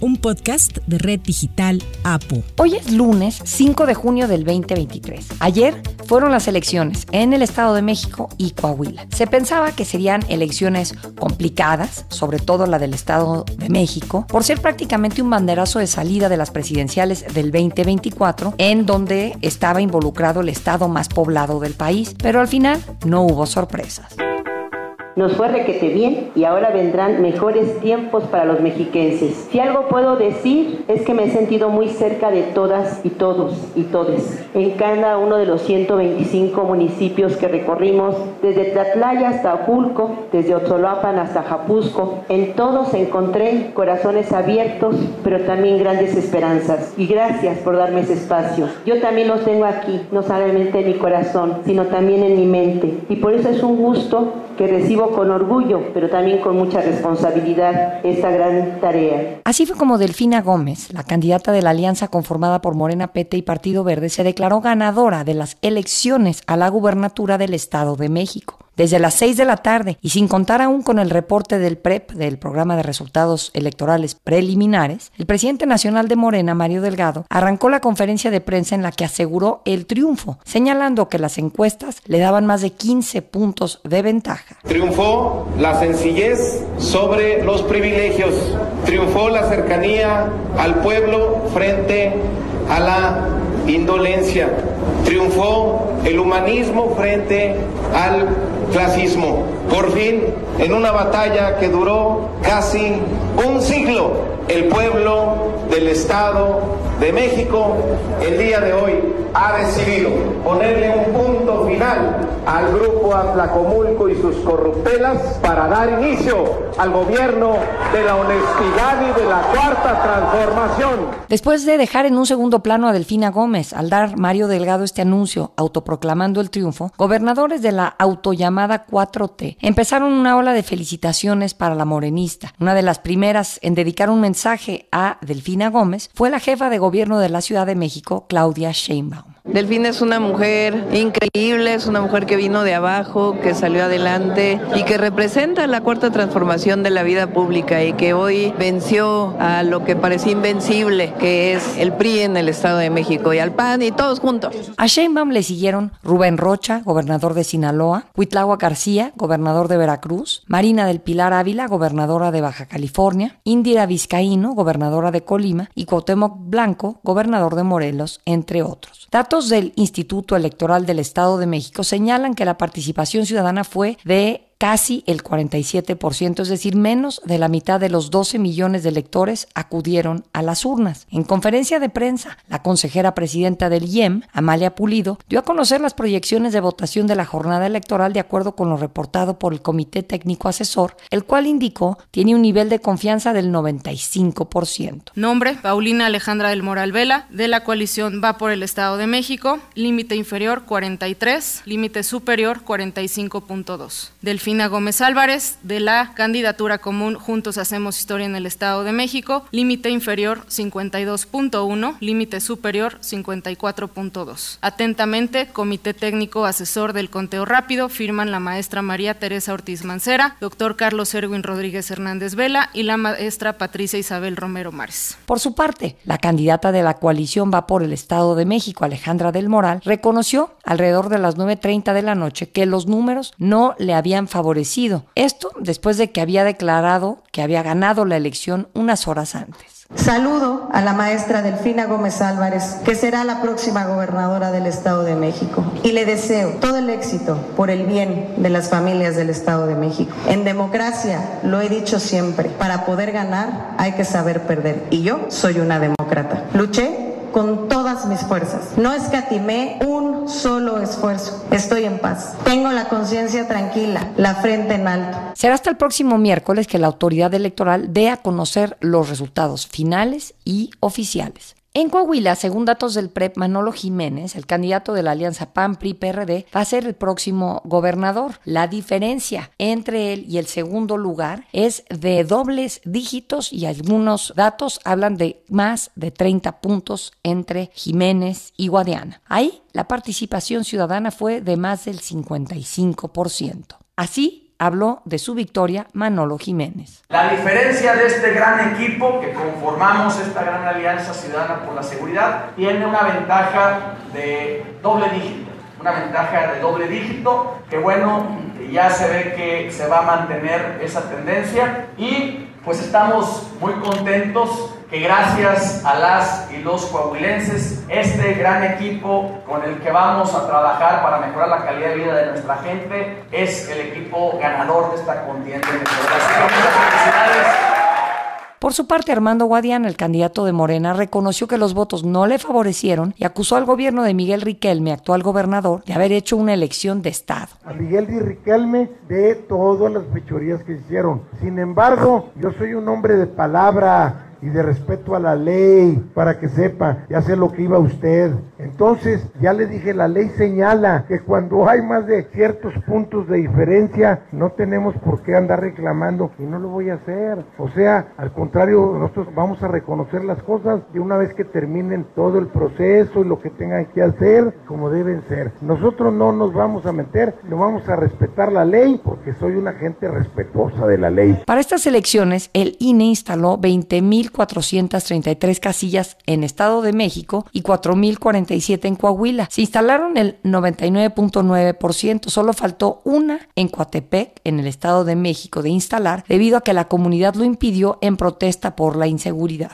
un podcast de Red Digital APO. Hoy es lunes 5 de junio del 2023. Ayer fueron las elecciones en el Estado de México y Coahuila. Se pensaba que serían elecciones complicadas, sobre todo la del Estado de México, por ser prácticamente un banderazo de salida de las presidenciales del 2024, en donde estaba involucrado el estado más poblado del país. Pero al final no hubo sorpresas. Nos fue requete bien y ahora vendrán mejores tiempos para los mexiquenses. Si algo puedo decir es que me he sentido muy cerca de todas y todos y todes. En cada uno de los 125 municipios que recorrimos, desde Tlatlaya hasta Ajulco, desde Otzolapan hasta Japusco, en todos encontré corazones abiertos, pero también grandes esperanzas. Y gracias por darme ese espacio. Yo también los tengo aquí, no solamente en mi corazón, sino también en mi mente. Y por eso es un gusto que recibo con orgullo, pero también con mucha responsabilidad esta gran tarea. Así fue como Delfina Gómez, la candidata de la alianza conformada por Morena Pete y Partido Verde, se declaró ganadora de las elecciones a la gubernatura del Estado de México desde las 6 de la tarde y sin contar aún con el reporte del PREP, del Programa de Resultados Electorales Preliminares, el presidente nacional de Morena, Mario Delgado, arrancó la conferencia de prensa en la que aseguró el triunfo, señalando que las encuestas le daban más de 15 puntos de ventaja. Triunfó la sencillez sobre los privilegios, triunfó la cercanía al pueblo frente a la indolencia, triunfó el humanismo frente al clasismo. Por fin, en una batalla que duró casi un siglo, el pueblo del Estado de México el día de hoy ha decidido ponerle un punto final al grupo Atlacomulco y sus corruptelas para dar inicio al gobierno de la honestidad y de la cuarta transformación. Después de dejar en un segundo plano a Delfina Gómez al dar Mario Delgado este anuncio autoproclamando el triunfo, gobernadores de la autollamada 4T empezaron una ola de felicitaciones para la morenista. Una de las primeras en dedicar un mensaje a Delfina Gómez fue la jefa de gobierno de la Ciudad de México, Claudia Sheinbaum. Delfina es una mujer increíble, es una mujer que vino de abajo, que salió adelante y que representa la cuarta transformación de la vida pública y que hoy venció a lo que parecía invencible, que es el PRI en el Estado de México y al PAN y todos juntos. A Sheinbaum le siguieron Rubén Rocha, gobernador de Sinaloa, Huitlagua García, gobernador de Veracruz, Marina del Pilar Ávila, gobernadora de Baja California, Indira Vizcaíno, gobernadora de Colima y Cuauhtémoc Blanco, gobernador de Morelos, entre otros. Datos del Instituto Electoral del Estado de México señalan que la participación ciudadana fue de casi el 47%, es decir, menos de la mitad de los 12 millones de electores acudieron a las urnas. En conferencia de prensa, la consejera presidenta del IEM, Amalia Pulido, dio a conocer las proyecciones de votación de la jornada electoral de acuerdo con lo reportado por el Comité Técnico Asesor, el cual indicó tiene un nivel de confianza del 95%. Nombre, Paulina Alejandra del Moral Vela, de la coalición Va por el Estado de México, límite inferior 43, límite superior 45.2. Delfín Gómez Álvarez, de la candidatura común Juntos Hacemos Historia en el Estado de México, límite inferior 52.1, límite superior 54.2. Atentamente, Comité Técnico Asesor del Conteo Rápido, firman la maestra María Teresa Ortiz Mancera, doctor Carlos Erwin Rodríguez Hernández Vela y la maestra Patricia Isabel Romero Mares. Por su parte, la candidata de la coalición Va por el Estado de México, Alejandra del Moral, reconoció alrededor de las 9.30 de la noche que los números no le habían favorecido favorecido. Esto después de que había declarado que había ganado la elección unas horas antes. Saludo a la maestra Delfina Gómez Álvarez, que será la próxima gobernadora del Estado de México, y le deseo todo el éxito por el bien de las familias del Estado de México. En democracia, lo he dicho siempre, para poder ganar hay que saber perder, y yo soy una demócrata. Luché con todas mis fuerzas. No escatimé un solo esfuerzo. Estoy en paz. Tengo la conciencia tranquila, la frente en alto. Será hasta el próximo miércoles que la autoridad electoral dé a conocer los resultados finales y oficiales. En Coahuila, según datos del PREP, Manolo Jiménez, el candidato de la alianza PAN-PRI-PRD, va a ser el próximo gobernador. La diferencia entre él y el segundo lugar es de dobles dígitos y algunos datos hablan de más de 30 puntos entre Jiménez y Guadiana. Ahí la participación ciudadana fue de más del 55%. Así, habló de su victoria Manolo Jiménez. La diferencia de este gran equipo que conformamos esta gran alianza ciudadana por la seguridad tiene una ventaja de doble dígito, una ventaja de doble dígito que bueno, ya se ve que se va a mantener esa tendencia y pues estamos muy contentos que gracias a las y los coahuilenses, este gran equipo con el que vamos a trabajar para mejorar la calidad de vida de nuestra gente es el equipo ganador de esta contienda Por su parte, Armando Guadiana, el candidato de Morena, reconoció que los votos no le favorecieron y acusó al gobierno de Miguel Riquelme, actual gobernador, de haber hecho una elección de Estado. A Miguel Riquelme de todas las fechorías que hicieron. Sin embargo, yo soy un hombre de palabra y de respeto a la ley, para que sepa, ya sé lo que iba usted. Entonces, ya le dije, la ley señala que cuando hay más de ciertos puntos de diferencia, no tenemos por qué andar reclamando y no lo voy a hacer. O sea, al contrario, nosotros vamos a reconocer las cosas de una vez que terminen todo el proceso y lo que tengan que hacer como deben ser. Nosotros no nos vamos a meter, no vamos a respetar la ley porque soy una gente respetuosa de la ley. Para estas elecciones, el INE instaló 20 mil 433 casillas en Estado de México y 4.047 en Coahuila. Se instalaron el 99.9%, solo faltó una en Coatepec, en el Estado de México, de instalar debido a que la comunidad lo impidió en protesta por la inseguridad.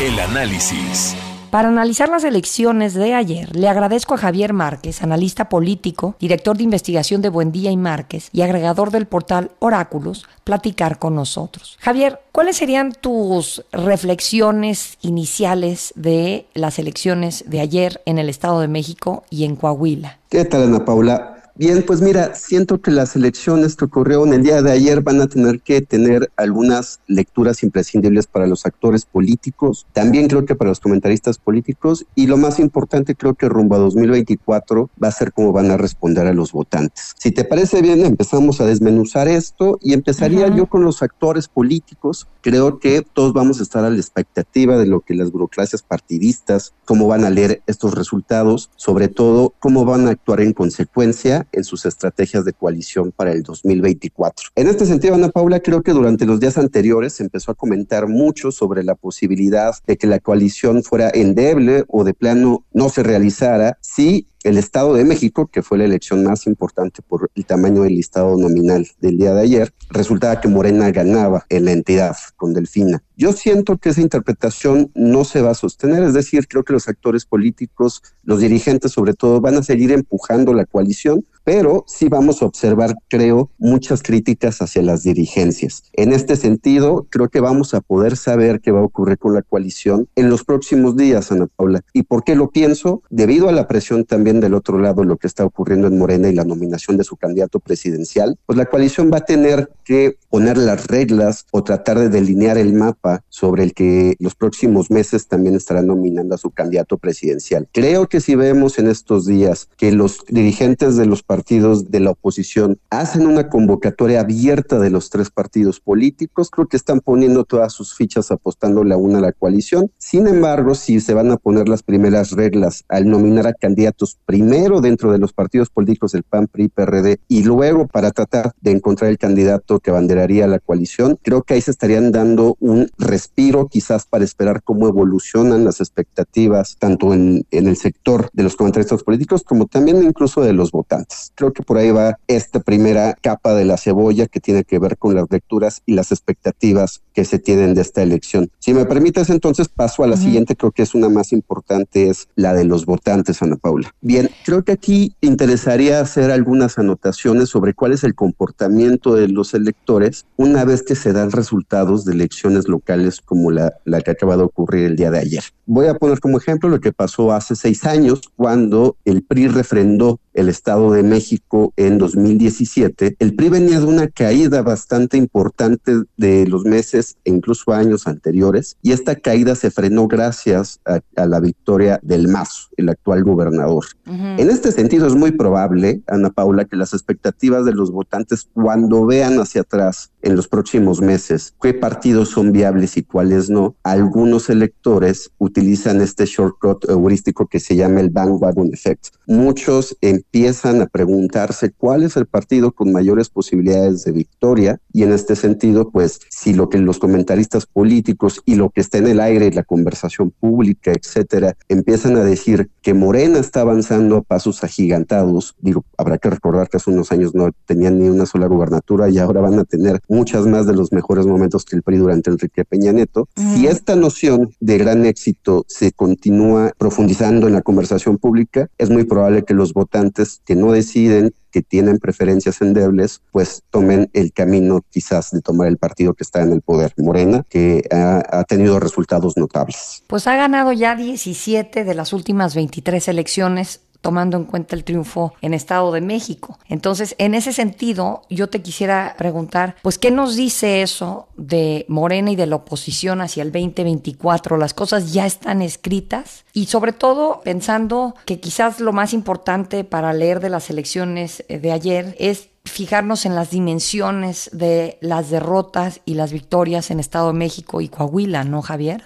El análisis. Para analizar las elecciones de ayer, le agradezco a Javier Márquez, analista político, director de investigación de Buendía y Márquez y agregador del portal Oráculos, platicar con nosotros. Javier, ¿cuáles serían tus reflexiones iniciales de las elecciones de ayer en el Estado de México y en Coahuila? ¿Qué tal, Ana Paula? Bien, pues mira, siento que las elecciones que ocurrieron el día de ayer van a tener que tener algunas lecturas imprescindibles para los actores políticos, también creo que para los comentaristas políticos y lo más importante creo que rumbo a 2024 va a ser cómo van a responder a los votantes. Si te parece bien, empezamos a desmenuzar esto y empezaría yo con los actores políticos. Creo que todos vamos a estar a la expectativa de lo que las burocracias partidistas, cómo van a leer estos resultados, sobre todo cómo van a actuar en consecuencia en sus estrategias de coalición para el 2024. En este sentido, Ana Paula, creo que durante los días anteriores se empezó a comentar mucho sobre la posibilidad de que la coalición fuera endeble o de plano no se realizara si el Estado de México, que fue la elección más importante por el tamaño del listado nominal del día de ayer, resultaba que Morena ganaba en la entidad con Delfina. Yo siento que esa interpretación no se va a sostener, es decir, creo que los actores políticos, los dirigentes sobre todo, van a seguir empujando la coalición, pero sí vamos a observar, creo, muchas críticas hacia las dirigencias. En este sentido, creo que vamos a poder saber qué va a ocurrir con la coalición en los próximos días, Ana Paula. ¿Y por qué lo pienso? Debido a la presión también del otro lado, lo que está ocurriendo en Morena y la nominación de su candidato presidencial, pues la coalición va a tener que poner las reglas o tratar de delinear el mapa sobre el que los próximos meses también estará nominando a su candidato presidencial. Creo que si vemos en estos días que los dirigentes de los partidos de la oposición hacen una convocatoria abierta de los tres partidos políticos, creo que están poniendo todas sus fichas apostándole a una a la coalición. Sin embargo, si se van a poner las primeras reglas al nominar a candidatos primero dentro de los partidos políticos del PAN, PRI, PRD y luego para tratar de encontrar el candidato que banderaría la coalición, creo que ahí se estarían dando un respiro quizás para esperar cómo evolucionan las expectativas tanto en, el sector de los comentaristas políticos como también incluso de los votantes. Creo que por ahí va esta primera capa de la cebolla que tiene que ver con las lecturas y las expectativas que se tienen de esta elección. Si me permites, entonces paso a la siguiente, creo que es una más importante, es la de los votantes, Ana Paula. Bien, creo que aquí interesaría hacer algunas anotaciones sobre cuál es el comportamiento de los electores una vez que se dan resultados de elecciones locales como la, la que acaba de ocurrir el día de ayer. Voy a poner como ejemplo lo que pasó hace seis años cuando el PRI refrendó el Estado de México en 2017, el PRI venía de una caída bastante importante de los meses e incluso años anteriores, y esta caída se frenó gracias a, la victoria del Mazo, el actual gobernador. En este sentido, es muy probable, Ana Paula, que las expectativas de los votantes cuando vean hacia atrás en los próximos meses qué partidos son viables y cuáles no, algunos electores utilizan este shortcut heurístico que se llama el bandwagon effect. Muchos empiezan a preguntarse cuál es el partido con mayores posibilidades de victoria. Y en este sentido, pues si lo que los comentaristas políticos y lo que está en el aire, la conversación pública, etcétera, empiezan a decir que Morena está avanzando a pasos agigantados, digo, habrá que recordar que hace unos años no tenían ni una sola gubernatura y ahora van a tener muchas más de los mejores momentos que el PRI durante Enrique Peña Nieto. Si esta noción de gran éxito se continúa profundizando en la conversación pública, es muy probable que los votantes que no deciden que tienen preferencias endebles, pues tomen el camino quizás de tomar el partido que está en el poder, Morena, que ha, tenido resultados notables. Pues ha ganado ya 17 de las últimas 23 elecciones tomando en cuenta el triunfo en Estado de México. Entonces, en ese sentido, yo te quisiera preguntar, pues, ¿qué nos dice eso de Morena y de la oposición hacia el 2024? ¿Las cosas ya están escritas? Y sobre todo, pensando que quizás lo más importante para leer de las elecciones eh, de ayer es fijarnos en las dimensiones de las derrotas y las victorias en Estado de México y Coahuila, ¿no, Javier?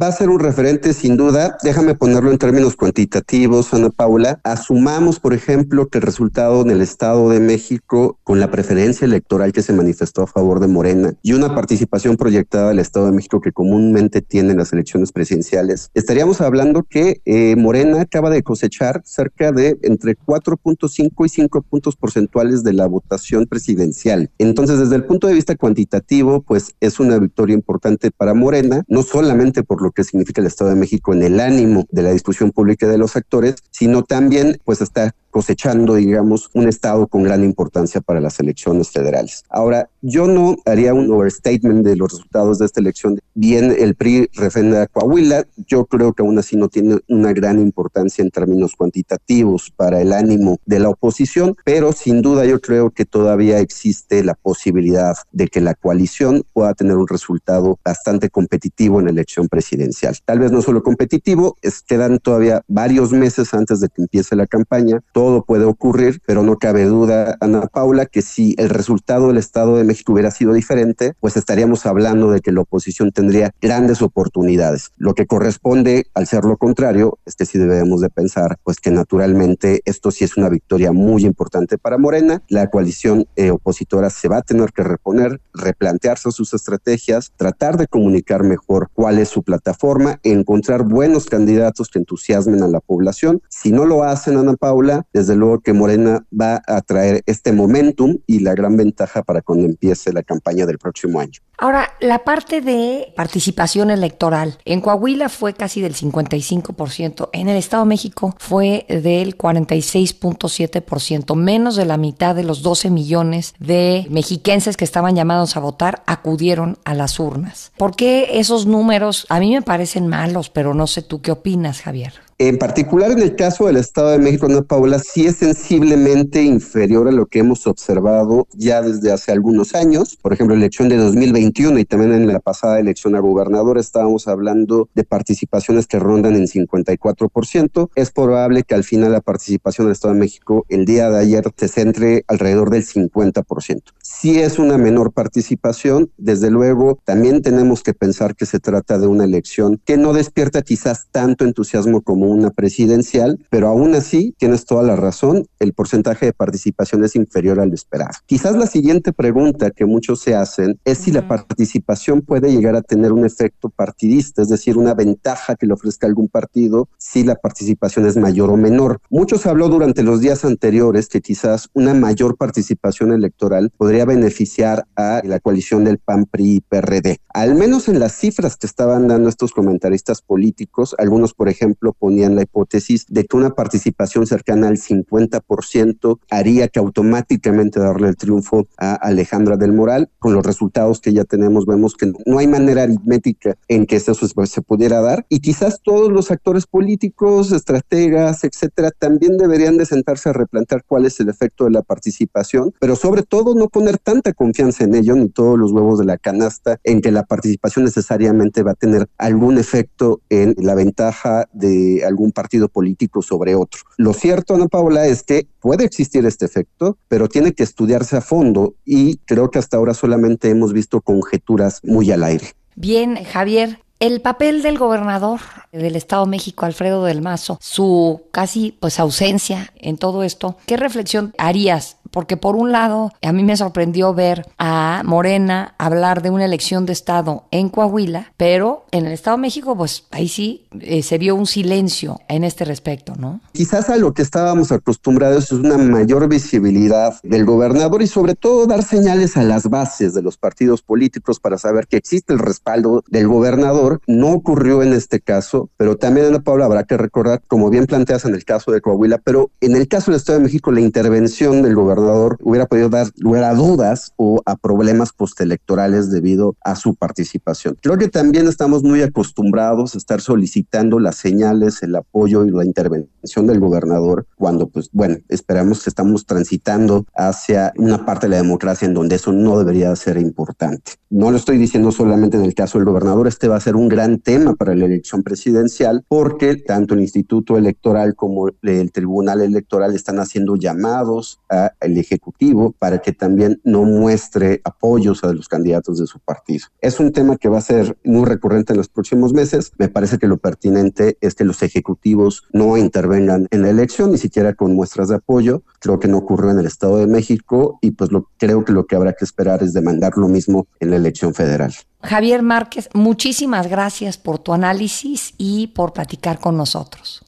Va a ser un referente sin duda. Déjame ponerlo en términos cuantitativos, Ana Paula. Asumamos, por ejemplo, que el resultado en el Estado de México, con la preferencia electoral que se manifestó a favor de Morena y una participación proyectada del Estado de México que comúnmente tiene las elecciones presidenciales, estaríamos hablando que eh, Morena acaba de cosechar cerca de entre 4.5 y 5 puntos porcentuales de la votación presidencial. Entonces, desde el punto de vista cuantitativo, pues es una victoria importante para Morena, no solamente por lo lo que significa el Estado de México en el ánimo de la discusión pública de los actores, sino también pues está cosechando, digamos, un estado con gran importancia para las elecciones federales. Ahora, yo no haría un overstatement de los resultados de esta elección. Bien, el PRI refrenda a Coahuila, yo creo que aún así no tiene una gran importancia en términos cuantitativos para el ánimo de la oposición, pero sin duda yo creo que todavía existe la posibilidad de que la coalición pueda tener un resultado bastante competitivo en la elección presidencial. Tal vez no solo competitivo, quedan todavía varios meses antes de que empiece la campaña puede ocurrir, pero no cabe duda, Ana Paula, que si el resultado del Estado de México hubiera sido diferente, pues estaríamos hablando de que la oposición tendría grandes oportunidades. Lo que corresponde al ser lo contrario es que sí debemos de pensar, pues que naturalmente esto sí es una victoria muy importante para Morena. La coalición eh, opositora se va a tener que reponer, replantearse sus estrategias, tratar de comunicar mejor cuál es su plataforma, encontrar buenos candidatos que entusiasmen a la población. Si no lo hacen, Ana Paula, desde luego que Morena va a traer este momentum y la gran ventaja para cuando empiece la campaña del próximo año. Ahora, la parte de participación electoral. En Coahuila fue casi del 55%, en el Estado de México fue del 46.7%, menos de la mitad de los 12 millones de mexiquenses que estaban llamados a votar acudieron a las urnas. ¿Por qué esos números a mí me parecen malos, pero no sé tú qué opinas, Javier? En particular, en el caso del Estado de México, Ana Paula, sí es sensiblemente inferior a lo que hemos observado ya desde hace algunos años. Por ejemplo, la elección de 2021 y también en la pasada elección a gobernador estábamos hablando de participaciones que rondan en 54%. Es probable que al final la participación del Estado de México el día de ayer se centre alrededor del 50%. Si es una menor participación, desde luego también tenemos que pensar que se trata de una elección que no despierta quizás tanto entusiasmo como una presidencial, pero aún así tienes toda la razón, el porcentaje de participación es inferior al esperado. Quizás la siguiente pregunta que muchos se hacen es si la participación puede llegar a tener un efecto partidista, es decir, una ventaja que le ofrezca algún partido si la participación es mayor o menor. Muchos habló durante los días anteriores que quizás una mayor participación electoral podría beneficiar a la coalición del PAN, PRI y PRD. Al menos en las cifras que estaban dando estos comentaristas políticos, algunos, por ejemplo, ponían tenían la hipótesis de que una participación cercana al 50% haría que automáticamente darle el triunfo a Alejandra del Moral. Con los resultados que ya tenemos, vemos que no hay manera aritmética en que eso se pudiera dar. Y quizás todos los actores políticos, estrategas, etcétera, también deberían de sentarse a replantear cuál es el efecto de la participación, pero sobre todo no poner tanta confianza en ello ni todos los huevos de la canasta en que la participación necesariamente va a tener algún efecto en la ventaja de algún partido político sobre otro. Lo cierto, Ana Paula, es que puede existir este efecto, pero tiene que estudiarse a fondo y creo que hasta ahora solamente hemos visto conjeturas muy al aire. Bien, Javier, el papel del gobernador del Estado de México, Alfredo del Mazo, su casi pues ausencia en todo esto, ¿qué reflexión harías porque por un lado, a mí me sorprendió ver a Morena hablar de una elección de Estado en Coahuila, pero en el Estado de México, pues ahí sí eh, se vio un silencio en este respecto, ¿no? Quizás a lo que estábamos acostumbrados es una mayor visibilidad del gobernador y sobre todo dar señales a las bases de los partidos políticos para saber que existe el respaldo del gobernador. No ocurrió en este caso, pero también, Ana Paula, habrá que recordar, como bien planteas en el caso de Coahuila, pero en el caso del Estado de México, la intervención del gobernador hubiera podido dar lugar a dudas o a problemas postelectorales debido a su participación. Creo que también estamos muy acostumbrados a estar solicitando las señales, el apoyo y la intervención del gobernador cuando, pues bueno, esperamos que estamos transitando hacia una parte de la democracia en donde eso no debería ser importante. No lo estoy diciendo solamente en el caso del gobernador, este va a ser un gran tema para la elección presidencial porque tanto el Instituto Electoral como el Tribunal Electoral están haciendo llamados a el Ejecutivo para que también no muestre apoyos a los candidatos de su partido. Es un tema que va a ser muy recurrente en los próximos meses. Me parece que lo pertinente es que los ejecutivos no intervengan en la elección, ni siquiera con muestras de apoyo. Creo que no ocurrió en el Estado de México y pues lo, creo que lo que habrá que esperar es demandar lo mismo en la elección federal. Javier Márquez, muchísimas gracias por tu análisis y por platicar con nosotros.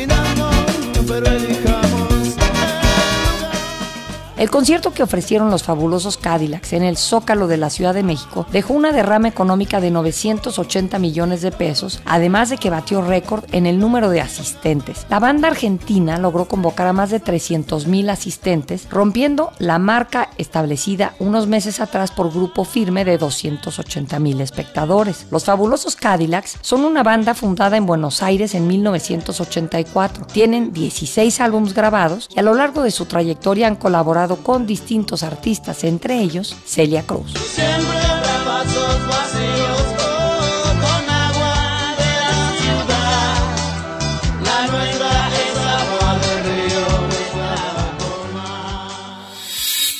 Cadillac. El concierto que ofrecieron los fabulosos Cadillacs en el Zócalo de la Ciudad de México dejó una derrama económica de 980 millones de pesos, además de que batió récord en el número de asistentes. La banda argentina logró convocar a más de 300 mil asistentes, rompiendo la marca establecida unos meses atrás por Grupo Firme de 280 mil espectadores. Los fabulosos Cadillacs son una banda fundada en Buenos Aires en 1984. Tienen 16 álbumes grabados y a lo largo de su trayectoria han colaborado con distintos artistas, entre ellos Celia Cruz.